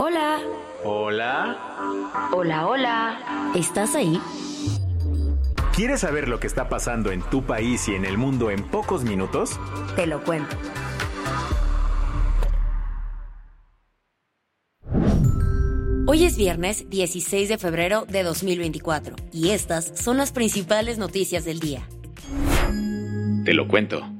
Hola. Hola. Hola, hola. ¿Estás ahí? ¿Quieres saber lo que está pasando en tu país y en el mundo en pocos minutos? Te lo cuento. Hoy es viernes 16 de febrero de 2024 y estas son las principales noticias del día. Te lo cuento.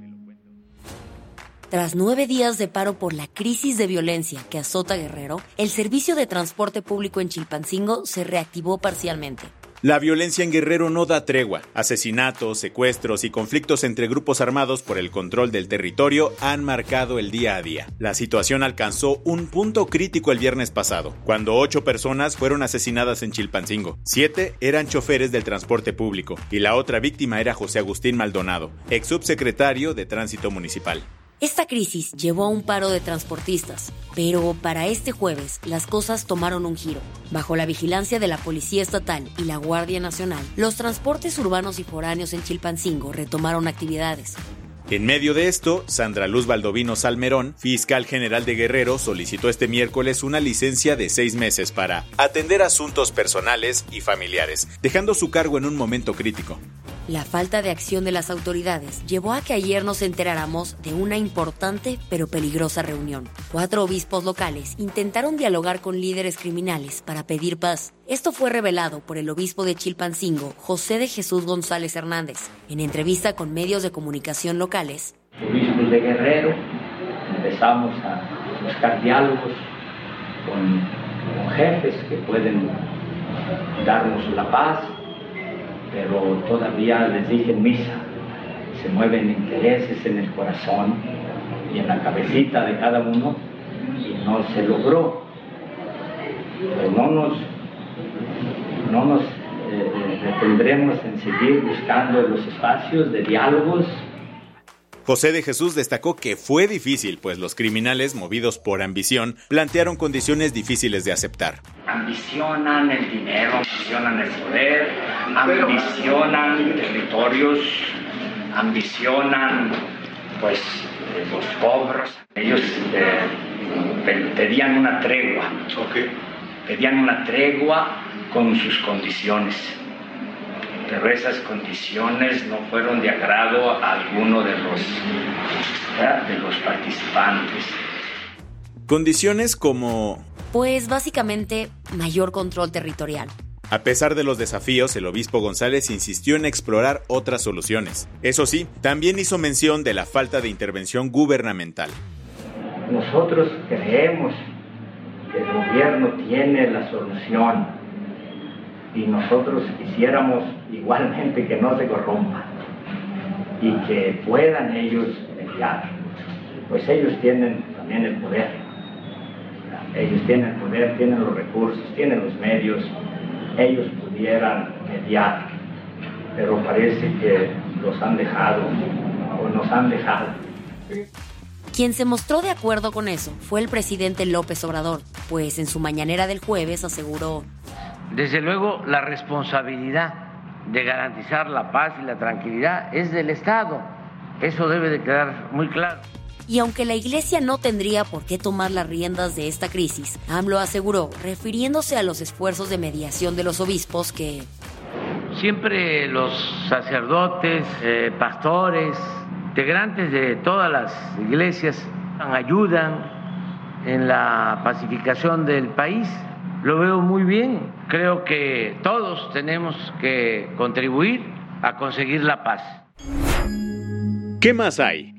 Tras nueve días de paro por la crisis de violencia que azota Guerrero, el servicio de transporte público en Chilpancingo se reactivó parcialmente. La violencia en Guerrero no da tregua. Asesinatos, secuestros y conflictos entre grupos armados por el control del territorio han marcado el día a día. La situación alcanzó un punto crítico el viernes pasado, cuando ocho personas fueron asesinadas en Chilpancingo. Siete eran choferes del transporte público y la otra víctima era José Agustín Maldonado, ex subsecretario de Tránsito Municipal. Esta crisis llevó a un paro de transportistas, pero para este jueves las cosas tomaron un giro. Bajo la vigilancia de la Policía Estatal y la Guardia Nacional, los transportes urbanos y foráneos en Chilpancingo retomaron actividades. En medio de esto, Sandra Luz Baldovino Salmerón, fiscal general de Guerrero, solicitó este miércoles una licencia de seis meses para atender asuntos personales y familiares, dejando su cargo en un momento crítico. La falta de acción de las autoridades llevó a que ayer nos enteráramos de una importante pero peligrosa reunión. Cuatro obispos locales intentaron dialogar con líderes criminales para pedir paz. Esto fue revelado por el obispo de Chilpancingo, José de Jesús González Hernández, en entrevista con medios de comunicación locales. Obispos de Guerrero, empezamos a buscar diálogos con, jefes que pueden darnos la paz pero todavía les dije en misa, se mueven intereses en el corazón y en la cabecita de cada uno y no se logró. Pero no nos, no nos eh, detendremos en seguir buscando los espacios de diálogos José de Jesús destacó que fue difícil, pues los criminales, movidos por ambición, plantearon condiciones difíciles de aceptar. Ambicionan el dinero, ambicionan el poder, ambicionan territorios, ambicionan pues eh, los cobros. Ellos eh, pedían una tregua, pedían una tregua con sus condiciones pero esas condiciones no fueron de agrado a alguno de los, de los participantes. Condiciones como... Pues básicamente mayor control territorial. A pesar de los desafíos, el obispo González insistió en explorar otras soluciones. Eso sí, también hizo mención de la falta de intervención gubernamental. Nosotros creemos que el gobierno tiene la solución y nosotros quisiéramos igualmente que no se corrompan y que puedan ellos mediar, pues ellos tienen también el poder, ellos tienen el poder, tienen los recursos, tienen los medios, ellos pudieran mediar, pero parece que los han dejado o nos han dejado. Quien se mostró de acuerdo con eso fue el presidente López Obrador, pues en su mañanera del jueves aseguró desde luego, la responsabilidad de garantizar la paz y la tranquilidad es del Estado. Eso debe de quedar muy claro. Y aunque la Iglesia no tendría por qué tomar las riendas de esta crisis, AMLO aseguró, refiriéndose a los esfuerzos de mediación de los obispos, que siempre los sacerdotes, eh, pastores, integrantes de todas las iglesias ayudan en la pacificación del país lo veo muy bien. Creo que todos tenemos que contribuir a conseguir la paz. ¿Qué más hay?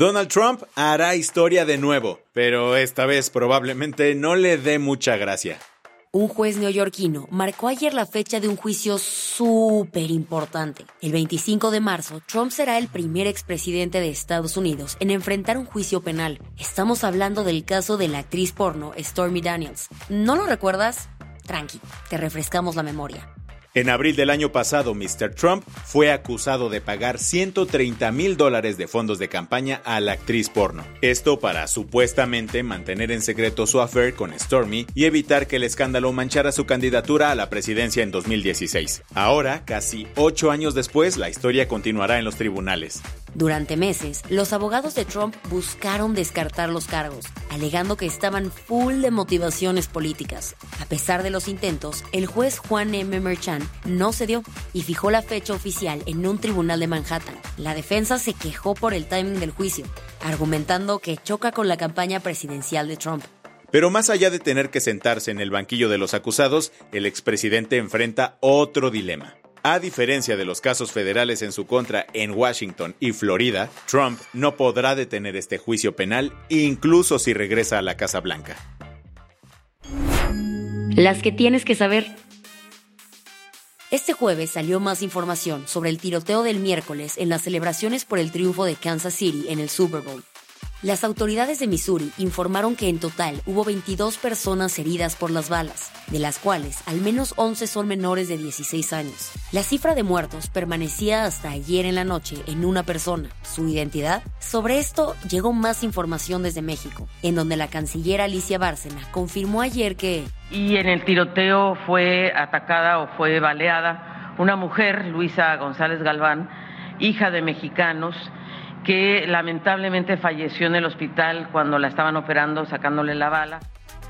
Donald Trump hará historia de nuevo, pero esta vez probablemente no le dé mucha gracia. Un juez neoyorquino marcó ayer la fecha de un juicio súper importante. El 25 de marzo, Trump será el primer expresidente de Estados Unidos en enfrentar un juicio penal. Estamos hablando del caso de la actriz porno Stormy Daniels. ¿No lo recuerdas? Tranqui, te refrescamos la memoria. En abril del año pasado, Mr. Trump fue acusado de pagar 130 mil dólares de fondos de campaña a la actriz porno. Esto para supuestamente mantener en secreto su affair con Stormy y evitar que el escándalo manchara su candidatura a la presidencia en 2016. Ahora, casi ocho años después, la historia continuará en los tribunales. Durante meses, los abogados de Trump buscaron descartar los cargos, alegando que estaban full de motivaciones políticas. A pesar de los intentos, el juez Juan M. Merchan no cedió y fijó la fecha oficial en un tribunal de Manhattan. La defensa se quejó por el timing del juicio, argumentando que choca con la campaña presidencial de Trump. Pero más allá de tener que sentarse en el banquillo de los acusados, el expresidente enfrenta otro dilema. A diferencia de los casos federales en su contra en Washington y Florida, Trump no podrá detener este juicio penal incluso si regresa a la Casa Blanca. Las que tienes que saber. Este jueves salió más información sobre el tiroteo del miércoles en las celebraciones por el triunfo de Kansas City en el Super Bowl. Las autoridades de Missouri informaron que en total hubo 22 personas heridas por las balas, de las cuales al menos 11 son menores de 16 años. La cifra de muertos permanecía hasta ayer en la noche en una persona. ¿Su identidad? Sobre esto llegó más información desde México, en donde la canciller Alicia Bárcena confirmó ayer que... Y en el tiroteo fue atacada o fue baleada una mujer, Luisa González Galván, hija de mexicanos, que lamentablemente falleció en el hospital cuando la estaban operando sacándole la bala.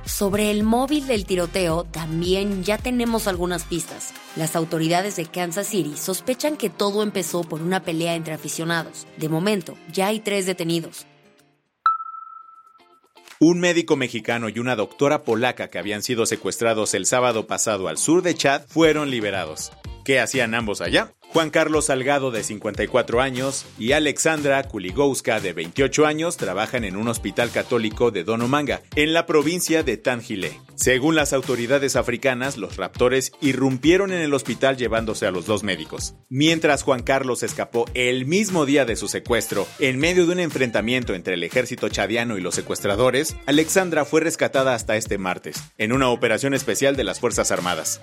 Sobre el móvil del tiroteo también ya tenemos algunas pistas. Las autoridades de Kansas City sospechan que todo empezó por una pelea entre aficionados. De momento, ya hay tres detenidos. Un médico mexicano y una doctora polaca que habían sido secuestrados el sábado pasado al sur de Chad fueron liberados. ¿Qué hacían ambos allá? Juan Carlos Salgado, de 54 años, y Alexandra Kuligowska, de 28 años, trabajan en un hospital católico de Donomanga, en la provincia de Tangile. Según las autoridades africanas, los raptores irrumpieron en el hospital llevándose a los dos médicos. Mientras Juan Carlos escapó el mismo día de su secuestro, en medio de un enfrentamiento entre el ejército chadiano y los secuestradores, Alexandra fue rescatada hasta este martes, en una operación especial de las Fuerzas Armadas.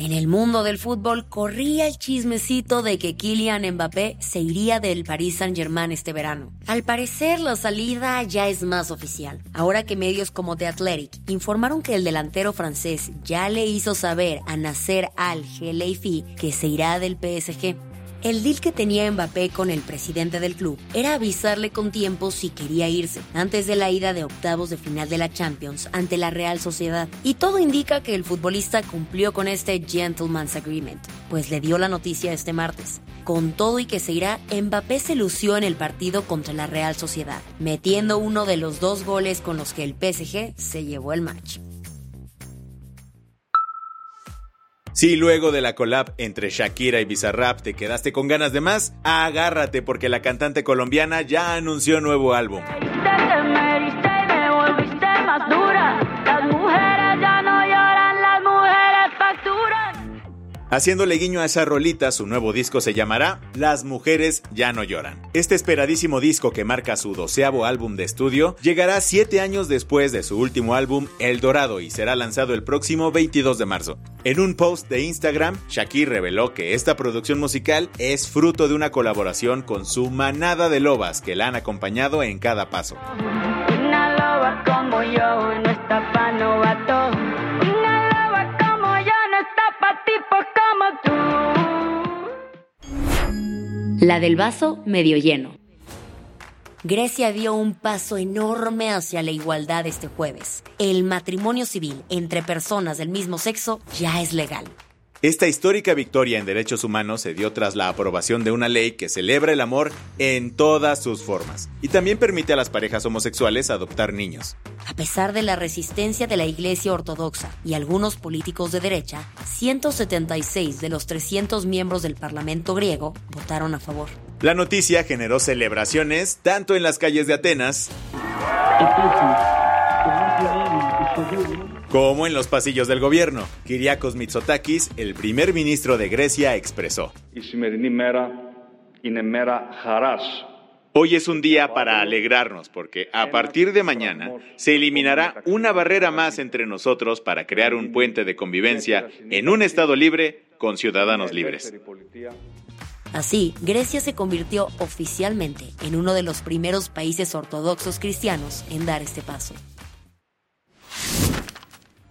En el mundo del fútbol corría el chismecito de que Kylian Mbappé se iría del Paris Saint-Germain este verano. Al parecer la salida ya es más oficial, ahora que medios como The Athletic informaron que el delantero francés ya le hizo saber a Nasser Al-Khelaifi que se irá del PSG. El deal que tenía Mbappé con el presidente del club era avisarle con tiempo si quería irse, antes de la ida de octavos de final de la Champions ante la Real Sociedad. Y todo indica que el futbolista cumplió con este Gentleman's Agreement, pues le dio la noticia este martes. Con todo y que se irá, Mbappé se lució en el partido contra la Real Sociedad, metiendo uno de los dos goles con los que el PSG se llevó el match. Si luego de la collab entre Shakira y Bizarrap te quedaste con ganas de más, agárrate porque la cantante colombiana ya anunció nuevo álbum. Haciéndole guiño a esa rolita, su nuevo disco se llamará Las mujeres ya no lloran. Este esperadísimo disco que marca su doceavo álbum de estudio llegará siete años después de su último álbum El Dorado y será lanzado el próximo 22 de marzo. En un post de Instagram, Shakir reveló que esta producción musical es fruto de una colaboración con su manada de lobas que la han acompañado en cada paso. Una loba como yo La del vaso medio lleno. Grecia dio un paso enorme hacia la igualdad este jueves. El matrimonio civil entre personas del mismo sexo ya es legal. Esta histórica victoria en derechos humanos se dio tras la aprobación de una ley que celebra el amor en todas sus formas y también permite a las parejas homosexuales adoptar niños. A pesar de la resistencia de la Iglesia Ortodoxa y algunos políticos de derecha, 176 de los 300 miembros del Parlamento griego votaron a favor. La noticia generó celebraciones tanto en las calles de Atenas como en los pasillos del gobierno. Kyriakos Mitsotakis, el primer ministro de Grecia, expresó. Hoy es un día para alegrarnos porque a partir de mañana se eliminará una barrera más entre nosotros para crear un puente de convivencia en un Estado libre con ciudadanos libres. Así, Grecia se convirtió oficialmente en uno de los primeros países ortodoxos cristianos en dar este paso.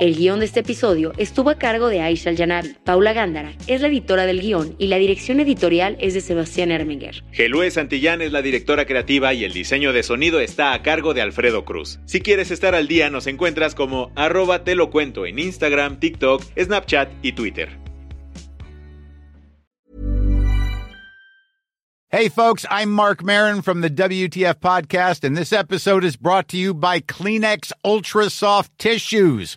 El guion de este episodio estuvo a cargo de Aisha Yanavi. Paula Gándara es la editora del guion y la dirección editorial es de Sebastián Erminger. Gelue Santillán es la directora creativa y el diseño de sonido está a cargo de Alfredo Cruz. Si quieres estar al día, nos encuentras como arroba te lo cuento en Instagram, TikTok, Snapchat y Twitter. Hey, folks, I'm Mark Marin from the WTF Podcast, and this episode is brought to you by Kleenex Ultra Soft Tissues,